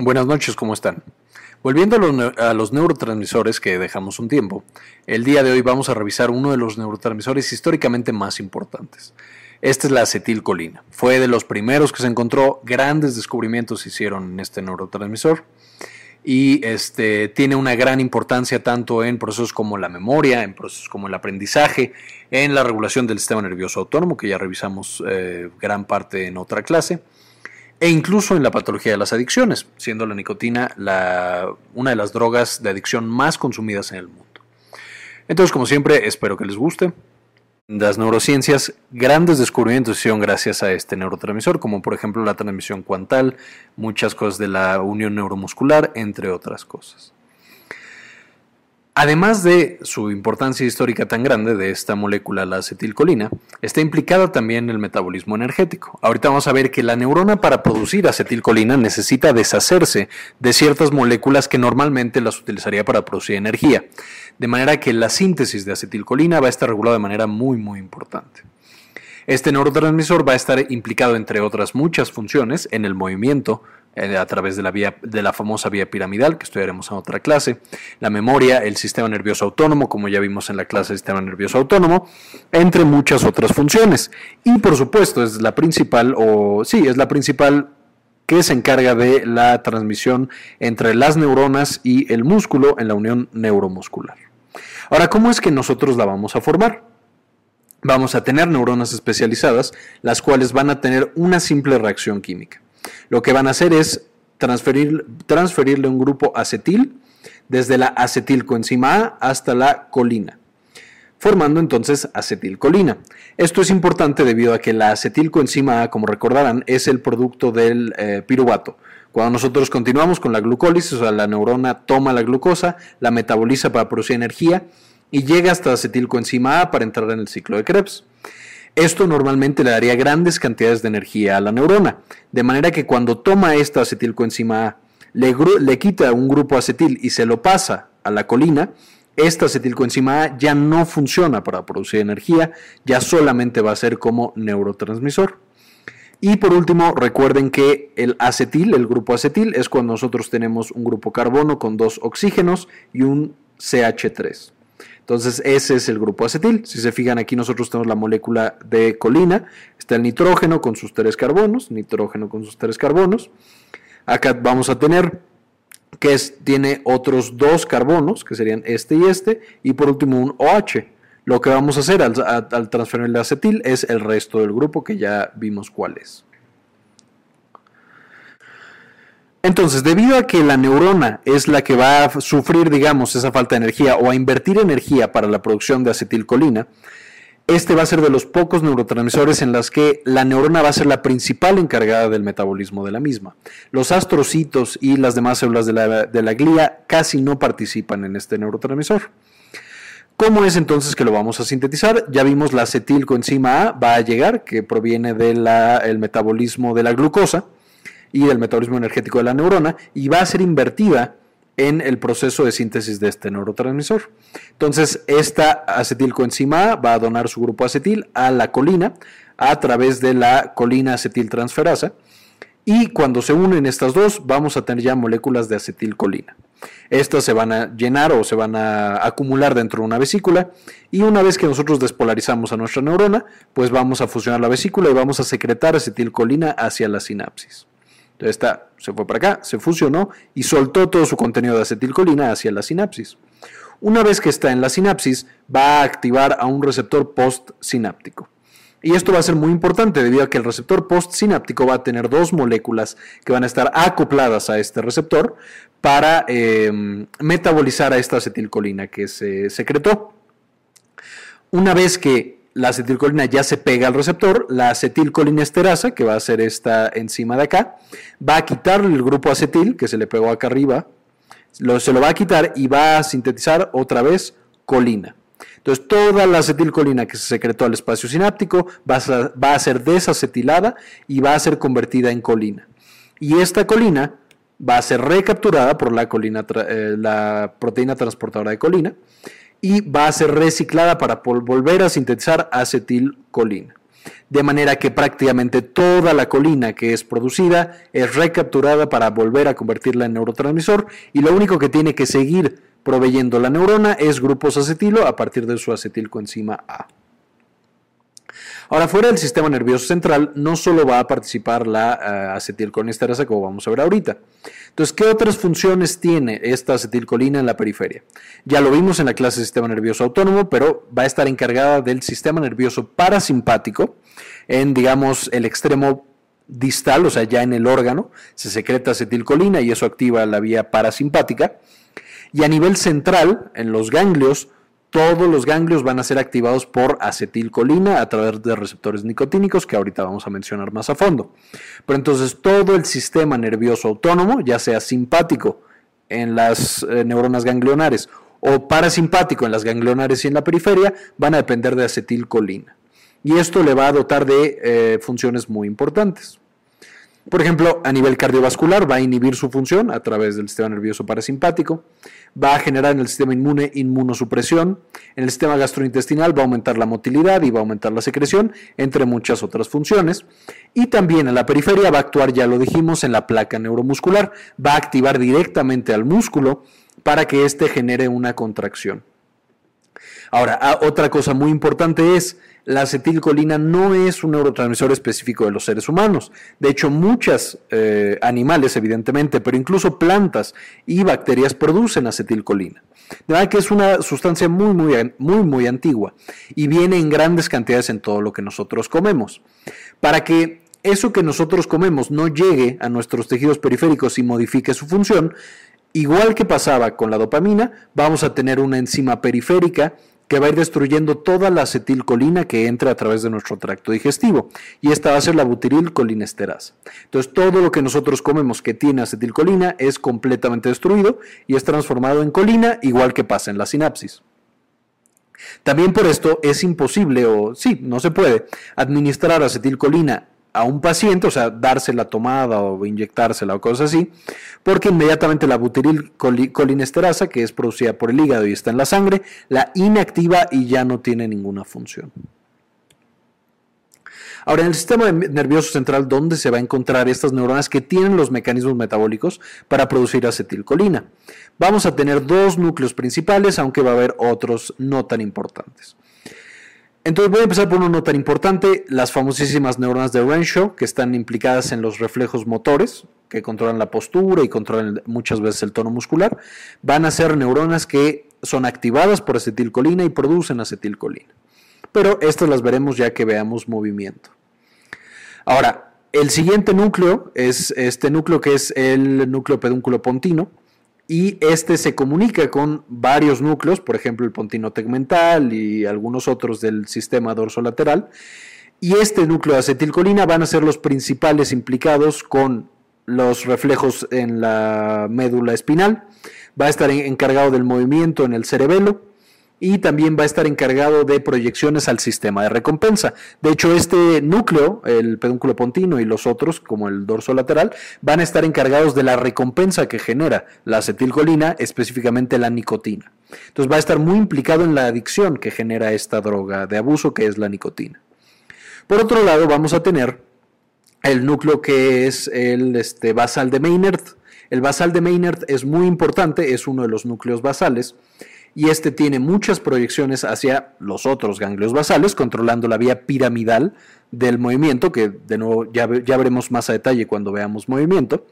Buenas noches, ¿cómo están? Volviendo a los, neurotransmisores que dejamos un tiempo, el día de hoy vamos a revisar uno de los neurotransmisores históricamente más importantes. Esta es la acetilcolina. Fue de los primeros que se encontró, grandes descubrimientos se hicieron en este neurotransmisor y este, tiene una gran importancia tanto en procesos como la memoria, en procesos como el aprendizaje, en la regulación del sistema nervioso autónomo, que ya revisamos eh, gran parte en otra clase, e incluso en la patología de las adicciones, siendo la nicotina la, una de las drogas de adicción más consumidas en el mundo. Entonces, como siempre, espero que les guste las neurociencias, grandes descubrimientos hicieron gracias a este neurotransmisor, como por ejemplo la transmisión cuantal, muchas cosas de la unión neuromuscular, entre otras cosas. Además de su importancia histórica tan grande de esta molécula, la acetilcolina, está implicada también en el metabolismo energético. Ahorita vamos a ver que la neurona para producir acetilcolina necesita deshacerse de ciertas moléculas que normalmente las utilizaría para producir energía. De manera que la síntesis de acetilcolina va a estar regulada de manera muy, muy importante. Este neurotransmisor va a estar implicado, entre otras muchas funciones, en el movimiento eh, a través de la, vía, de la famosa vía piramidal, que estudiaremos en otra clase, la memoria, el sistema nervioso autónomo, como ya vimos en la clase del sistema nervioso autónomo, entre muchas otras funciones. Y por supuesto, es la principal, o sí, es la principal que se encarga de la transmisión entre las neuronas y el músculo en la unión neuromuscular. Ahora, ¿cómo es que nosotros la vamos a formar? Vamos a tener neuronas especializadas, las cuales van a tener una simple reacción química. Lo que van a hacer es transferir, transferirle un grupo acetil desde la acetilcoenzima A hasta la colina, formando entonces acetilcolina. Esto es importante debido a que la acetilcoenzima A, como recordarán, es el producto del eh, piruvato. Cuando nosotros continuamos con la glucólisis, o sea, la neurona toma la glucosa, la metaboliza para producir energía y llega hasta acetilcoenzima A para entrar en el ciclo de Krebs. Esto normalmente le daría grandes cantidades de energía a la neurona, de manera que cuando toma esta acetilcoenzima A, le, le quita un grupo acetil y se lo pasa a la colina, esta acetilcoenzima A ya no funciona para producir energía, ya solamente va a ser como neurotransmisor. Y por último, recuerden que el acetil, el grupo acetil, es cuando nosotros tenemos un grupo carbono con dos oxígenos y un CH3. Entonces, ese es el grupo acetil. Si se fijan aquí, nosotros tenemos la molécula de colina. Está el nitrógeno con sus tres carbonos, nitrógeno con sus tres carbonos. Acá vamos a tener que tiene otros dos carbonos, que serían este y este, y por último un OH. Lo que vamos a hacer al, al transferir el acetil es el resto del grupo, que ya vimos cuál es. Entonces, debido a que la neurona es la que va a sufrir, digamos, esa falta de energía o a invertir energía para la producción de acetilcolina, este va a ser de los pocos neurotransmisores en los que la neurona va a ser la principal encargada del metabolismo de la misma. Los astrocitos y las demás células de la, glía casi no participan en este neurotransmisor. ¿Cómo es entonces que lo vamos a sintetizar? Ya vimos la acetilcoenzima A va a llegar, que proviene del metabolismo de la glucosa y del metabolismo energético de la neurona y va a ser invertida en el proceso de síntesis de este neurotransmisor. Entonces, esta acetilcoenzima A va a donar su grupo acetil a la colina a través de la colina acetiltransferasa y cuando se unen estas dos vamos a tener ya moléculas de acetilcolina. Estas se van a llenar o se van a acumular dentro de una vesícula y una vez que nosotros despolarizamos a nuestra neurona, pues vamos a fusionar la vesícula y vamos a secretar acetilcolina hacia la sinapsis. Entonces esta se fue para acá, se fusionó y soltó todo su contenido de acetilcolina hacia la sinapsis. Una vez que está en la sinapsis, va a activar a un receptor postsináptico. Y esto va a ser muy importante debido a que el receptor postsináptico va a tener dos moléculas que van a estar acopladas a este receptor para eh, metabolizar a esta acetilcolina que se secretó. Una vez que la acetilcolina ya se pega al receptor, la acetilcolinesterasa, que va a ser esta enzima de acá, va a quitar el grupo acetil que se le pegó acá arriba, se lo va a quitar y va a sintetizar otra vez colina. Entonces, toda la acetilcolina que se secretó al espacio sináptico va a, ser desacetilada y va a ser convertida en colina. Y esta colina va a ser recapturada por la, colina, eh, la proteína transportadora de colina y va a ser reciclada para volver a sintetizar acetilcolina. de manera que prácticamente toda la colina que es producida es recapturada para volver a convertirla en neurotransmisor y lo único que tiene que seguir proveyendo la neurona es grupos acetilo a partir de su acetilcoenzima A. Ahora, fuera del sistema nervioso central, no solo va a participar la uh, acetilcolinesterasa, como vamos a ver ahorita. Entonces, ¿qué otras funciones tiene esta acetilcolina en la periferia? Ya lo vimos en la clase de sistema nervioso autónomo, pero va a estar encargada del sistema nervioso parasimpático, en, digamos, el extremo distal, o sea, ya en el órgano, se secreta acetilcolina y eso activa la vía parasimpática. Y a nivel central, en los ganglios, todos los ganglios van a ser activados por acetilcolina a través de receptores nicotínicos que ahorita vamos a mencionar más a fondo. Pero entonces todo el sistema nervioso autónomo, ya sea simpático en las eh, neuronas ganglionares o parasimpático en las ganglionares y en la periferia, van a depender de acetilcolina. Y esto le va a dotar de eh, funciones muy importantes. Por ejemplo, a nivel cardiovascular va a inhibir su función a través del sistema nervioso parasimpático, va a generar en el sistema inmune inmunosupresión, en el sistema gastrointestinal va a aumentar la motilidad y va a aumentar la secreción, entre muchas otras funciones. Y también en la periferia va a actuar, ya lo dijimos, en la placa neuromuscular, va a activar directamente al músculo para que éste genere una contracción. Ahora, ah, otra cosa muy importante es, la acetilcolina no es un neurotransmisor específico de los seres humanos. De hecho, muchos eh, animales, evidentemente, pero incluso plantas y bacterias producen acetilcolina. De verdad que es una sustancia muy, muy, muy, muy antigua y viene en grandes cantidades en todo lo que nosotros comemos. Para que eso que nosotros comemos no llegue a nuestros tejidos periféricos y modifique su función, igual que pasaba con la dopamina, vamos a tener una enzima periférica que va a ir destruyendo toda la acetilcolina que entra a través de nuestro tracto digestivo. Y esta va a ser la butirilcolinesterasa. Entonces, todo lo que nosotros comemos que tiene acetilcolina es completamente destruido y es transformado en colina, igual que pasa en la sinapsis. También por esto es imposible, o sí, no se puede, administrar acetilcolina a un paciente, o sea, dársela tomada o inyectársela o cosas así, porque inmediatamente la butirilcolinesterasa, que es producida por el hígado y está en la sangre, la inactiva y ya no tiene ninguna función. Ahora, en el sistema nervioso central, ¿dónde se va a encontrar estas neuronas que tienen los mecanismos metabólicos para producir acetilcolina? Vamos a tener dos núcleos principales, aunque va a haber otros no tan importantes. Entonces voy a empezar por uno no tan importante, las famosísimas neuronas de Renshaw, que están implicadas en los reflejos motores, que controlan la postura y controlan muchas veces el tono muscular, van a ser neuronas que son activadas por acetilcolina y producen acetilcolina. Pero estas las veremos ya que veamos movimiento. Ahora, el siguiente núcleo es este núcleo que es el núcleo pedúnculo pontino, y este se comunica con varios núcleos, por ejemplo el pontino tegmental y algunos otros del sistema dorsolateral, y este núcleo de acetilcolina van a ser los principales implicados con los reflejos en la médula espinal, va a estar encargado del movimiento en el cerebelo, y también va a estar encargado de proyecciones al sistema de recompensa. De hecho, este núcleo, el pedúnculo pontino y los otros, como el dorso lateral, van a estar encargados de la recompensa que genera la acetilcolina, específicamente la nicotina. Entonces va a estar muy implicado en la adicción que genera esta droga de abuso que es la nicotina. Por otro lado, vamos a tener el núcleo que es el este, basal de Maynard. El basal de Maynard es muy importante, es uno de los núcleos basales y este tiene muchas proyecciones hacia los otros ganglios basales, controlando la vía piramidal del movimiento, que de nuevo ya, ya veremos más a detalle cuando veamos movimiento.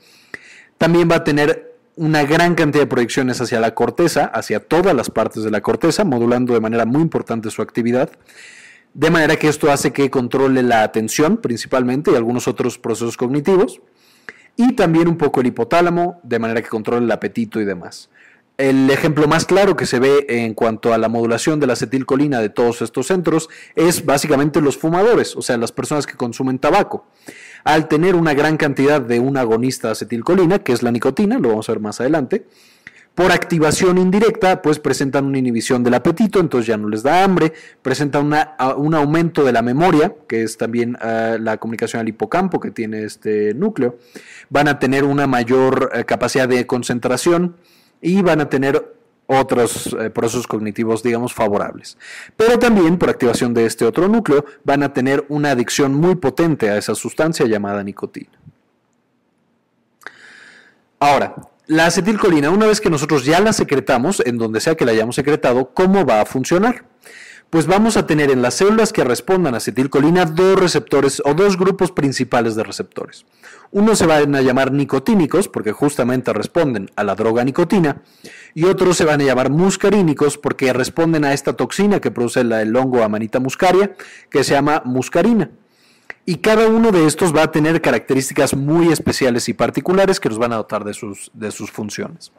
También va a tener una gran cantidad de proyecciones hacia la corteza, hacia todas las partes de la corteza, modulando de manera muy importante su actividad. De manera que esto hace que controle la atención principalmente y algunos otros procesos cognitivos. Y también un poco el hipotálamo, de manera que controle el apetito y demás. El ejemplo más claro que se ve en cuanto a la modulación de la acetilcolina de todos estos centros es básicamente los fumadores, o sea, las personas que consumen tabaco. Al tener una gran cantidad de un agonista de acetilcolina, que es la nicotina, lo vamos a ver más adelante, por activación indirecta, pues presentan una inhibición del apetito, entonces ya no les da hambre, presentan un aumento de la memoria, que es también ah, la comunicación al hipocampo que tiene este núcleo, van a tener una mayor eh, capacidad de concentración, y van a tener otros eh, procesos cognitivos, digamos, favorables. Pero también por activación de este otro núcleo van a tener una adicción muy potente a esa sustancia llamada nicotina. Ahora, la acetilcolina, una vez que nosotros ya la secretamos, en donde sea que la hayamos secretado, ¿cómo va a funcionar? Pues vamos a tener en las células que respondan a acetilcolina dos receptores o dos grupos principales de receptores. Unos se van a llamar nicotínicos porque justamente responden a la droga nicotina y otros se van a llamar muscarínicos porque responden a esta toxina que produce el hongo Amanita muscaria que se llama muscarina. Y cada uno de estos va a tener características muy especiales y particulares que nos van a dotar de sus, de sus funciones.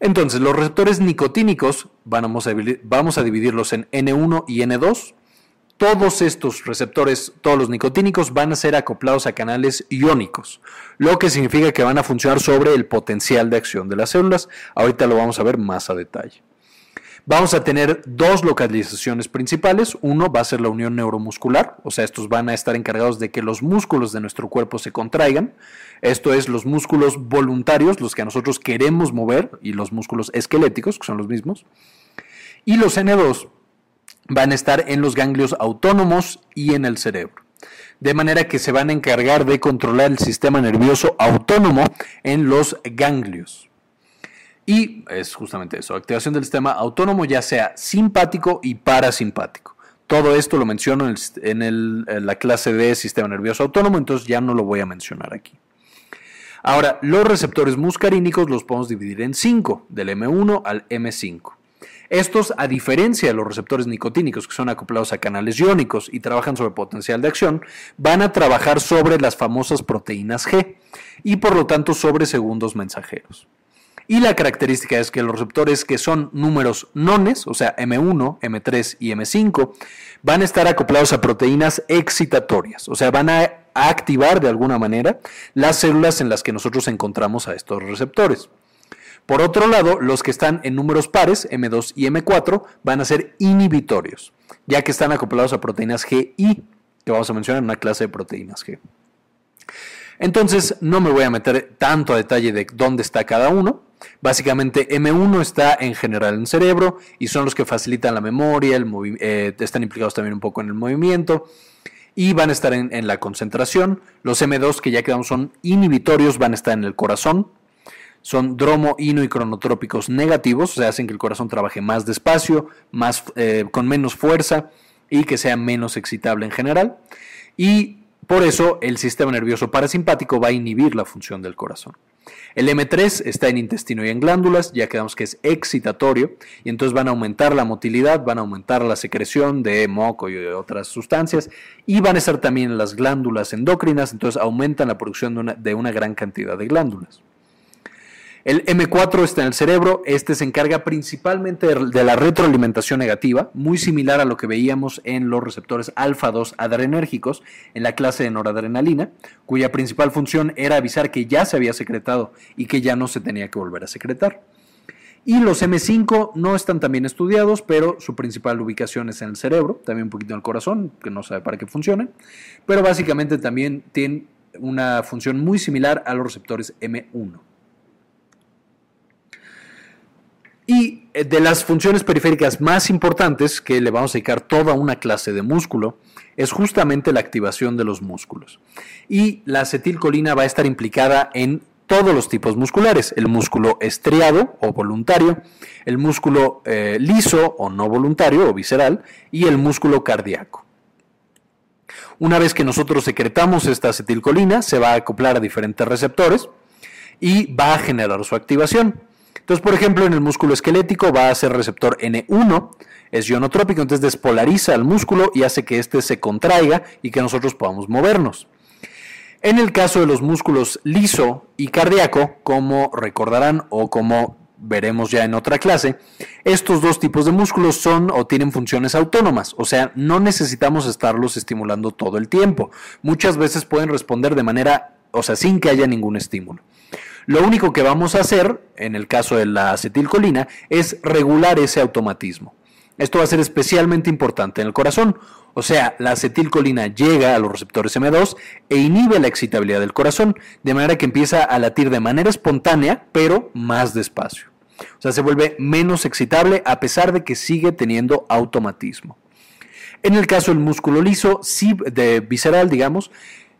Entonces, los receptores nicotínicos vamos a, vamos a dividirlos en N1 y N2 todos estos receptores, todos los nicotínicos, van a ser acoplados a canales iónicos, lo que significa que van a funcionar sobre el potencial de acción de las células. Ahorita lo vamos a ver más a detalle. Vamos a tener dos localizaciones principales. Uno va a ser la unión neuromuscular, o sea, estos van a estar encargados de que los músculos de nuestro cuerpo se contraigan. Esto es los músculos voluntarios, los que nosotros queremos mover, y los músculos esqueléticos, que son los mismos. Y los N2 van a estar en los ganglios autónomos y en el cerebro. De manera que se van a encargar de controlar el sistema nervioso autónomo en los ganglios. Y es justamente eso, activación del sistema autónomo ya sea simpático y parasimpático. Todo esto lo menciono en, la clase de sistema nervioso autónomo, entonces ya no lo voy a mencionar aquí. Ahora, los receptores muscarínicos los podemos dividir en 5, del M1 al M5. Estos, a diferencia de los receptores nicotínicos que son acoplados a canales iónicos y trabajan sobre potencial de acción, van a trabajar sobre las famosas proteínas G y por lo tanto sobre segundos mensajeros. Y la característica es que los receptores que son números nones, o sea M1, M3 y M5, van a estar acoplados a proteínas excitatorias, o sea, van a activar de alguna manera las células en las que nosotros encontramos a estos receptores. Por otro lado, los que están en números pares, M2 y M4, van a ser inhibitorios, ya que están acoplados a proteínas GI, que vamos a mencionar en una clase de proteínas G. Entonces, no me voy a meter tanto a detalle de dónde está cada uno. Básicamente, M1 está en general en cerebro y son los que facilitan la memoria, eh, están implicados también un poco en el movimiento y van a estar en, la concentración. Los M2 que ya quedamos son inhibitorios, van a estar en el corazón, son dromo, ino y cronotrópicos negativos, o sea, hacen que el corazón trabaje más despacio, más, eh, con menos fuerza y que sea menos excitable en general. Y por eso el sistema nervioso parasimpático va a inhibir la función del corazón. El M3 está en intestino y en glándulas, ya quedamos que es excitatorio, y entonces van a aumentar la motilidad, van a aumentar la secreción de moco y de otras sustancias, y van a estar también las glándulas endocrinas, entonces aumentan la producción de una gran cantidad de glándulas. El M4 está en el cerebro, este se encarga principalmente de la retroalimentación negativa, muy similar a lo que veíamos en los receptores alfa-2 adrenérgicos en la clase de noradrenalina, cuya principal función era avisar que ya se había secretado y que ya no se tenía que volver a secretar. Y los M5 no están tan bien estudiados, pero su principal ubicación es en el cerebro, también un poquito en el corazón, que no sabe para qué funcionan, pero básicamente también tienen una función muy similar a los receptores M1. Y eh, de las funciones periféricas más importantes, que le vamos a dedicar toda una clase de músculo, es justamente la activación de los músculos. Y la acetilcolina va a estar implicada en todos los tipos musculares, el músculo estriado o voluntario, el músculo eh, liso o no voluntario o visceral y el músculo cardíaco. Una vez que nosotros secretamos esta acetilcolina, se va a acoplar a diferentes receptores y va a generar su activación. Entonces, por ejemplo, en el músculo esquelético va a ser receptor N1, es ionotrópico, entonces despolariza al músculo y hace que éste se contraiga y que nosotros podamos movernos. En el caso de los músculos liso y cardíaco, como recordarán o como veremos ya en otra clase, estos dos tipos de músculos son o tienen funciones autónomas, o sea, no necesitamos estarlos estimulando todo el tiempo. Muchas veces pueden responder de manera, o sea, sin que haya ningún estímulo. Lo único que vamos a hacer, en el caso de la acetilcolina, es regular ese automatismo. Esto va a ser especialmente importante en el corazón. O sea, la acetilcolina llega a los receptores M2 e inhibe la excitabilidad del corazón, de manera que empieza a latir de manera espontánea, pero más despacio. O sea, se vuelve menos excitable a pesar de que sigue teniendo automatismo. En el caso del músculo liso, sí, de visceral, digamos,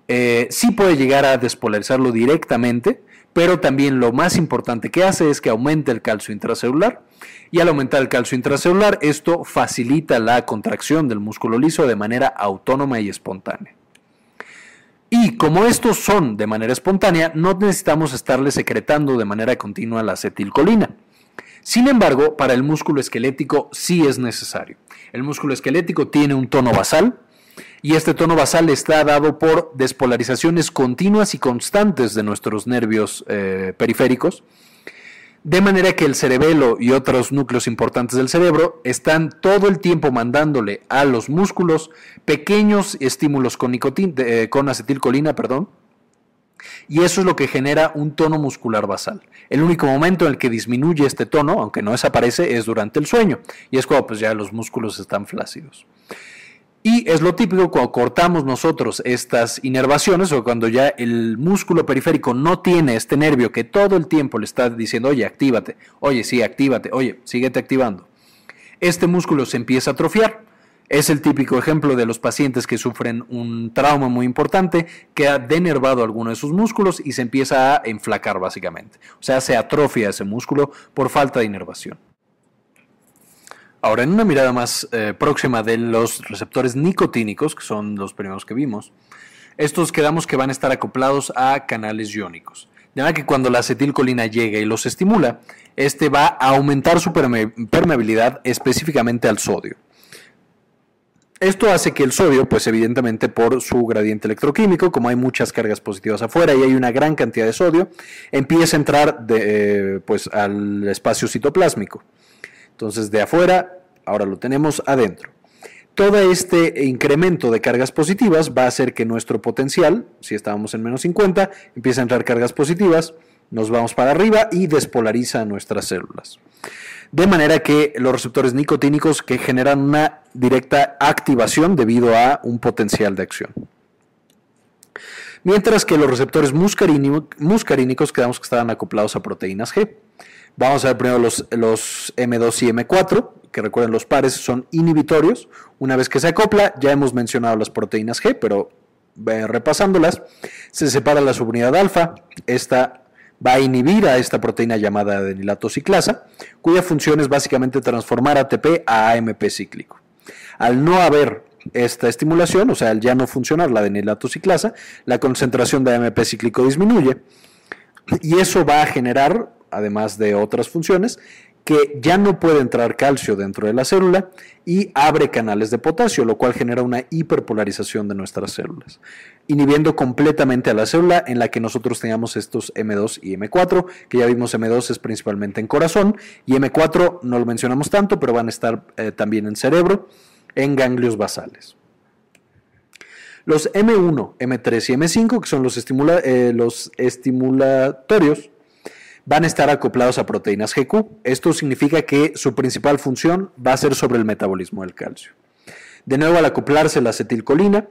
eh, sí puede llegar a despolarizarlo directamente, pero también lo más importante que hace es que aumente el calcio intracelular y al aumentar el calcio intracelular esto facilita la contracción del músculo liso de manera autónoma y espontánea. Y como estos son de manera espontánea, no necesitamos estarle secretando de manera continua la acetilcolina. Sin embargo, para el músculo esquelético sí es necesario. El músculo esquelético tiene un tono basal y este tono basal está dado por despolarizaciones continuas y constantes de nuestros nervios eh, periféricos, de manera que el cerebelo y otros núcleos importantes del cerebro están todo el tiempo mandándole a los músculos pequeños estímulos con, eh, con acetilcolina, perdón, y eso es lo que genera un tono muscular basal. El único momento en el que disminuye este tono, aunque no desaparece, es durante el sueño, y es cuando pues, ya los músculos están flácidos. Y es lo típico cuando cortamos nosotros estas inervaciones o cuando ya el músculo periférico no tiene este nervio que todo el tiempo le está diciendo, oye, actívate, oye, sí, actívate, oye, síguete activando. Este músculo se empieza a atrofiar es el típico ejemplo de los pacientes que sufren un trauma muy importante, que ha denervado alguno de sus músculos y se empieza a enflacar básicamente. O sea, se atrofia ese músculo por falta de inervación. Ahora, en una mirada más eh, próxima de los receptores nicotínicos, que son los primeros que vimos, estos quedamos que van a estar acoplados a canales iónicos. De manera que cuando la acetilcolina llega y los estimula, este va a aumentar su permeabilidad específicamente al sodio. Esto hace que el sodio, pues evidentemente por su gradiente electroquímico, como hay muchas cargas positivas afuera y hay una gran cantidad de sodio, empiece a entrar de, pues, al espacio citoplásmico. Entonces de afuera, ahora lo tenemos adentro. Todo este incremento de cargas positivas va a hacer que nuestro potencial, si estábamos en menos 50, empiece a entrar cargas positivas, nos vamos para arriba y despolariza nuestras células de manera que los receptores nicotínicos que generan una directa activación debido a un potencial de acción. Mientras que los receptores muscarínicos quedamos que estaban acoplados a proteínas G. Vamos a ver primero los, los M2 y M4, que recuerden los pares son inhibitorios. Una vez que se acopla, ya hemos mencionado las proteínas G, pero eh, repasándolas, se separa la subunidad alfa, esta va a inhibir a esta proteína llamada adenilato ciclasa, cuya función es básicamente transformar ATP a AMP cíclico. Al no haber esta estimulación, o sea, al ya no funcionar la adenilato ciclasa, la concentración de AMP cíclico disminuye y eso va a generar, además de otras funciones, que ya no puede entrar calcio dentro de la célula y abre canales de potasio, lo cual genera una hiperpolarización de nuestras células, inhibiendo completamente a la célula en la que nosotros tengamos estos M2 y M4, que ya vimos M2 es principalmente en corazón y M4 no lo mencionamos tanto, pero van a estar eh, también en cerebro, en ganglios basales. Los M1, M3 y M5, que son los, eh, los estimulatorios, van a estar acoplados a proteínas GQ. Esto significa que su principal función va a ser sobre el metabolismo del calcio. De nuevo, al acoplarse la acetilcolina,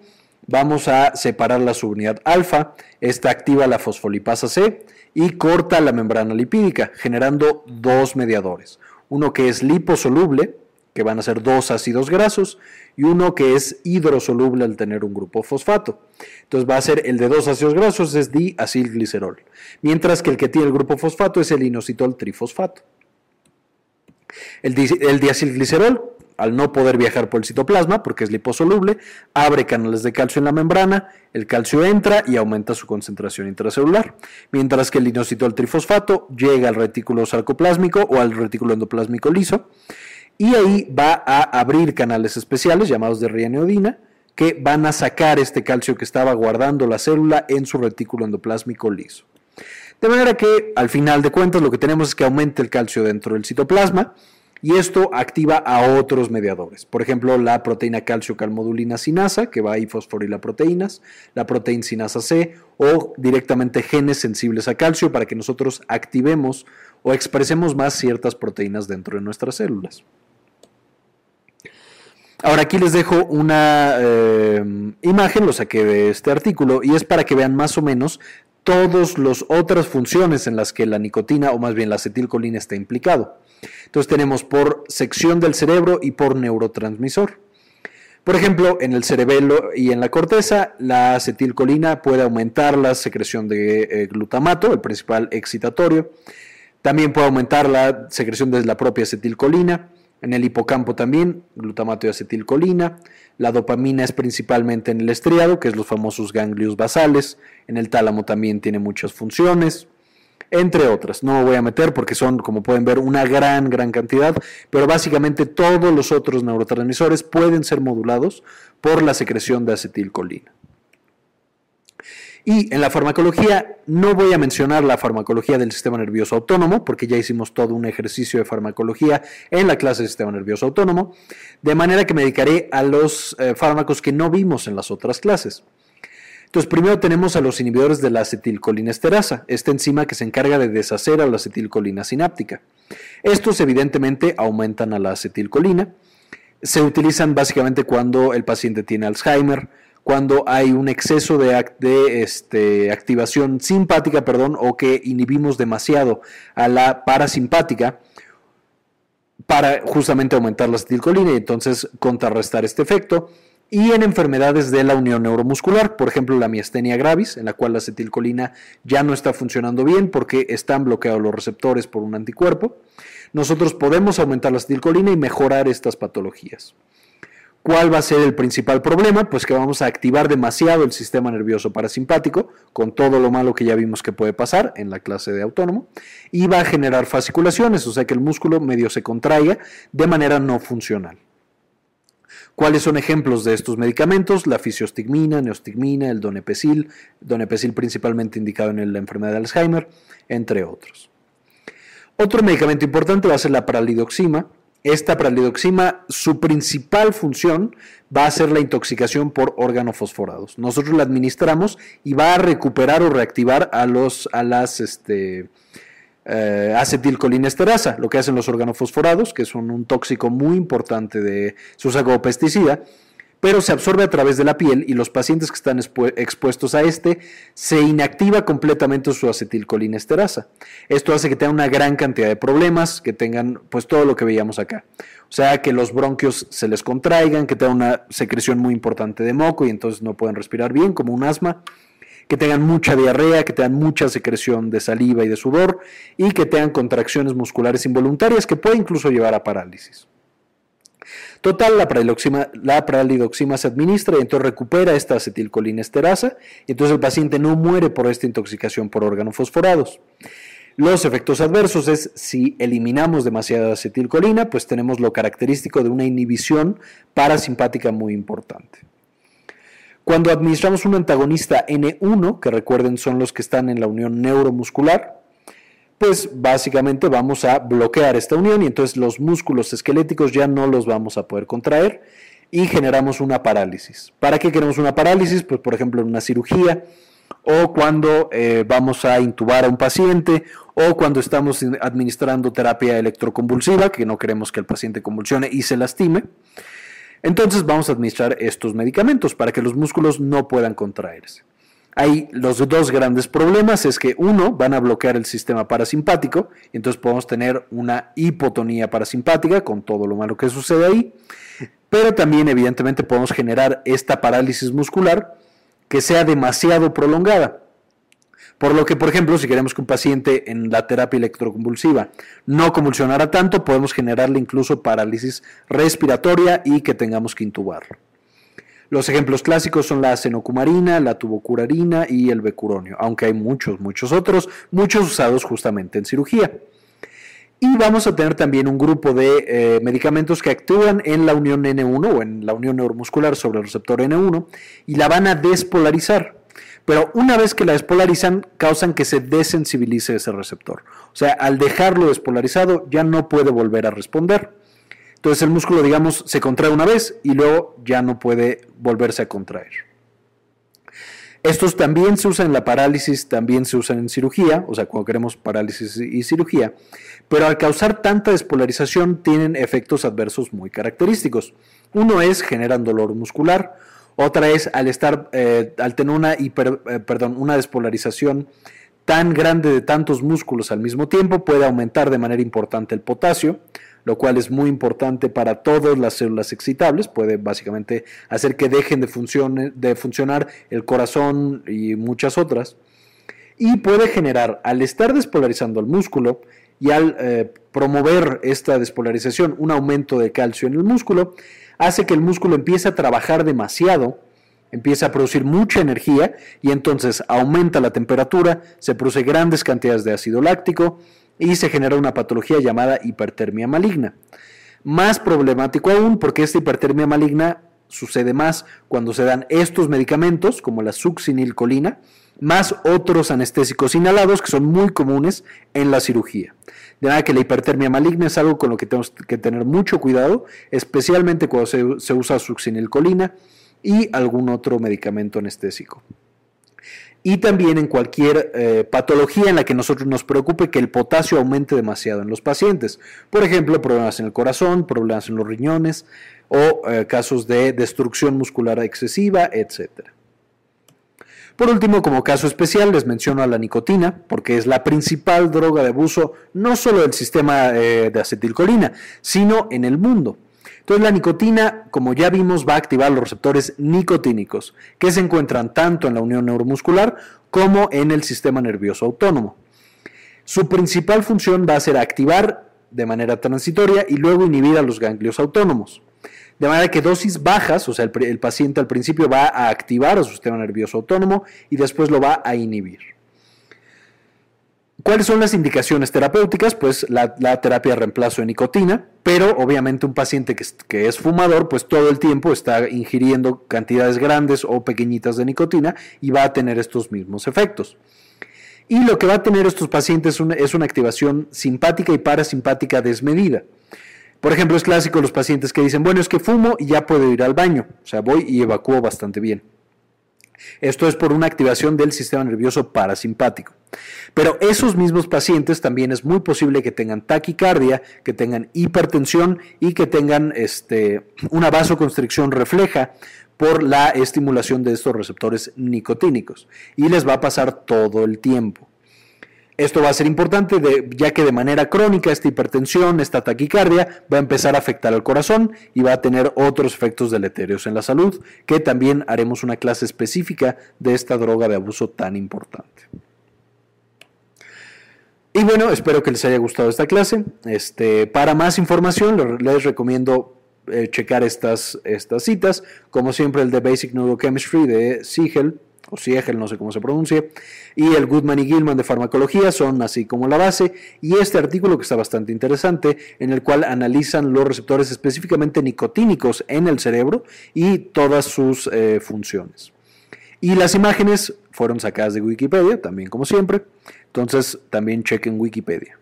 vamos a separar la subunidad alfa. Esta activa la fosfolipasa C y corta la membrana lipídica, generando dos mediadores. Uno que es liposoluble, que van a ser dos ácidos grasos, y uno que es hidrosoluble al tener un grupo fosfato. Entonces va a ser el de dos ácidos grasos, es diacilglicerol, mientras que el que tiene el grupo fosfato es el inositol trifosfato. El, el diacilglicerol, al no poder viajar por el citoplasma, porque es liposoluble, abre canales de calcio en la membrana, el calcio entra y aumenta su concentración intracelular, mientras que el inositol trifosfato llega al retículo sarcoplásmico o al retículo endoplásmico liso, y ahí va a abrir canales especiales llamados de rianeodina que van a sacar este calcio que estaba guardando la célula en su retículo endoplásmico liso. De manera que al final de cuentas lo que tenemos es que aumente el calcio dentro del citoplasma y esto activa a otros mediadores. Por ejemplo, la proteína calcio calmodulina sinasa, que va a fosforilar proteínas, la proteína sinasa C o directamente genes sensibles a calcio para que nosotros activemos o expresemos más ciertas proteínas dentro de nuestras células. Ahora aquí les dejo una eh, imagen, lo saqué de este artículo, y es para que vean más o menos todas las otras funciones en las que la nicotina o más bien la acetilcolina está implicado. Entonces tenemos por sección del cerebro y por neurotransmisor. Por ejemplo, en el cerebelo y en la corteza, la acetilcolina puede aumentar la secreción de eh, glutamato, el principal excitatorio. También puede aumentar la secreción de la propia acetilcolina. En el hipocampo también, glutamato y acetilcolina. La dopamina es principalmente en el estriado, que es los famosos ganglios basales. En el tálamo también tiene muchas funciones entre otras. No me voy a meter porque son, como pueden ver, una gran, gran cantidad, pero básicamente todos los otros neurotransmisores pueden ser modulados por la secreción de acetilcolina. Y en la farmacología no voy a mencionar la farmacología del sistema nervioso autónomo, porque ya hicimos todo un ejercicio de farmacología en la clase de sistema nervioso autónomo, de manera que me dedicaré a los eh, fármacos que no vimos en las otras clases. Entonces, primero tenemos a los inhibidores de la acetilcolinesterasa, esta enzima que se encarga de deshacer a la acetilcolina sináptica. Estos evidentemente aumentan a la acetilcolina. Se utilizan básicamente cuando el paciente tiene Alzheimer, cuando hay un exceso de, este, activación simpática, perdón, o que inhibimos demasiado a la parasimpática para justamente aumentar la acetilcolina y entonces contrarrestar este efecto y en enfermedades de la unión neuromuscular, por ejemplo la miastenia gravis, en la cual la acetilcolina ya no está funcionando bien porque están bloqueados los receptores por un anticuerpo, nosotros podemos aumentar la acetilcolina y mejorar estas patologías. ¿Cuál va a ser el principal problema? Pues que vamos a activar demasiado el sistema nervioso parasimpático, con todo lo malo que ya vimos que puede pasar en la clase de autónomo, y va a generar fasciculaciones, o sea que el músculo medio se contraiga de manera no funcional. ¿Cuáles son ejemplos de estos medicamentos? La fisiostigmina, neostigmina, el donepecil, donepecil principalmente indicado en la enfermedad de Alzheimer, entre otros. Otro medicamento importante va a ser la paralidoxima. Esta paralidoxima, su principal función va a ser la intoxicación por organofosforados. Nosotros la administramos y va a recuperar o reactivar a, los, a las este, eh, acetilcolinesterasa, lo que hacen los organofosforados, que son un tóxico muy importante de su pesticida, pero se absorbe a través de la piel y los pacientes que están expuestos a este se inactiva completamente su acetilcolinesterasa. Esto hace que tengan una gran cantidad de problemas, que tengan pues todo lo que veíamos acá. O sea, que los bronquios se les contraigan, que tengan una secreción muy importante de moco y entonces no pueden respirar bien, como un asma que tengan mucha diarrea, que tengan mucha secreción de saliva y de sudor y que tengan contracciones musculares involuntarias que puede incluso llevar a parálisis. Total, la pralidoxima, la se administra y entonces recupera esta acetilcolinesterasa y entonces el paciente no muere por esta intoxicación por órganos fosforados. Los efectos adversos es si eliminamos demasiada acetilcolina, pues tenemos lo característico de una inhibición parasimpática muy importante. Cuando administramos un antagonista N1, que recuerden son los que están en la unión neuromuscular, pues básicamente vamos a bloquear esta unión y entonces los músculos esqueléticos ya no los vamos a poder contraer y generamos una parálisis. ¿Para qué queremos una parálisis? Pues por ejemplo en una cirugía o cuando eh, vamos a intubar a un paciente o cuando estamos administrando terapia electroconvulsiva, que no queremos que el paciente convulsione y se lastime. Entonces vamos a administrar estos medicamentos para que los músculos no puedan contraerse. Hay los dos grandes problemas, es que uno, van a bloquear el sistema parasimpático, entonces podemos tener una hipotonía parasimpática con todo lo malo que sucede ahí, pero también evidentemente podemos generar esta parálisis muscular que sea demasiado prolongada. Por lo que, por ejemplo, si queremos que un paciente en la terapia electroconvulsiva no convulsionara tanto, podemos generarle incluso parálisis respiratoria y que tengamos que intubarlo. Los ejemplos clásicos son la senocumarina, la tubocurarina y el becuronio, aunque hay muchos, muchos otros, muchos usados justamente en cirugía. Y vamos a tener también un grupo de eh, medicamentos que actúan en la unión N1 o en la unión neuromuscular sobre el receptor N1 y la van a despolarizar pero una vez que la despolarizan, causan que se desensibilice ese receptor. O sea, al dejarlo despolarizado, ya no puede volver a responder. Entonces el músculo, digamos, se contrae una vez y luego ya no puede volverse a contraer. Estos también se usan en la parálisis, también se usan en cirugía, o sea, cuando queremos parálisis y cirugía, pero al causar tanta despolarización tienen efectos adversos muy característicos. Uno es generan dolor muscular, Otra es al estar, eh, al tener eh, una despolarización tan grande de tantos músculos al mismo tiempo, puede aumentar de manera importante el potasio, lo cual es muy importante para todas las células excitables, puede básicamente hacer que dejen de, de funcionar el corazón y muchas otras, y puede generar, al estar despolarizando el músculo y al eh, promover esta despolarización, un aumento de calcio en el músculo, hace que el músculo empiece a trabajar demasiado, empieza a producir mucha energía y entonces aumenta la temperatura, se produce grandes cantidades de ácido láctico y se genera una patología llamada hipertermia maligna. Más problemático aún porque esta hipertermia maligna sucede más cuando se dan estos medicamentos como la succinilcolina, más otros anestésicos inhalados que son muy comunes en la cirugía. De nada que la hipertermia maligna es algo con lo que tenemos que tener mucho cuidado, especialmente cuando se, usa succinilcolina y algún otro medicamento anestésico. Y también en cualquier eh, patología en la que nosotros nos preocupe que el potasio aumente demasiado en los pacientes. Por ejemplo, problemas en el corazón, problemas en los riñones o eh, casos de destrucción muscular excesiva, etcétera. Por último, como caso especial, les menciono a la nicotina, porque es la principal droga de abuso no solo del sistema eh, de acetilcolina, sino en el mundo. Entonces la nicotina, como ya vimos, va a activar los receptores nicotínicos, que se encuentran tanto en la unión neuromuscular como en el sistema nervioso autónomo. Su principal función va a ser activar de manera transitoria y luego inhibir a los ganglios autónomos. De manera que dosis bajas, o sea, el, paciente al principio va a activar a su sistema nervioso autónomo y después lo va a inhibir. ¿Cuáles son las indicaciones terapéuticas? Pues la, terapia de reemplazo de nicotina, pero obviamente un paciente que, que, es fumador, pues todo el tiempo está ingiriendo cantidades grandes o pequeñitas de nicotina y va a tener estos mismos efectos. Y lo que va a tener estos pacientes es una activación simpática y parasimpática desmedida. Por ejemplo, es clásico los pacientes que dicen, bueno, es que fumo y ya puedo ir al baño, o sea, voy y evacúo bastante bien. Esto es por una activación del sistema nervioso parasimpático. Pero esos mismos pacientes también es muy posible que tengan taquicardia, que tengan hipertensión y que tengan este, una vasoconstricción refleja por la estimulación de estos receptores nicotínicos. Y les va a pasar todo el tiempo. Esto va a ser importante ya que de manera crónica esta hipertensión, esta taquicardia va a empezar a afectar al corazón y va a tener otros efectos deleterios en la salud, que también haremos una clase específica de esta droga de abuso tan importante. Y bueno, espero que les haya gustado esta clase. Este, para más información les recomiendo eh, checar estas, estas citas, como siempre el de Basic Neurochemistry de Siegel, o Siegel, no sé cómo se pronuncia, y el Goodman y Gilman de farmacología son así como la base, y este artículo que está bastante interesante, en el cual analizan los receptores específicamente nicotínicos en el cerebro y todas sus eh, funciones. Y las imágenes fueron sacadas de Wikipedia, también como siempre, entonces también chequen Wikipedia.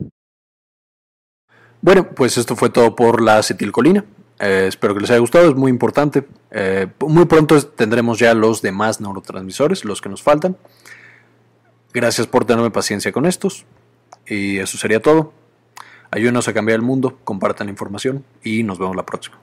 Bueno, pues esto fue todo por la acetilcolina. Eh, espero que les haya gustado, es muy importante. Eh, muy pronto tendremos ya los demás neurotransmisores, los que nos faltan. Gracias por tenerme paciencia con estos. Y eso sería todo. Ayúdenos a cambiar el mundo, compartan la información y nos vemos la próxima.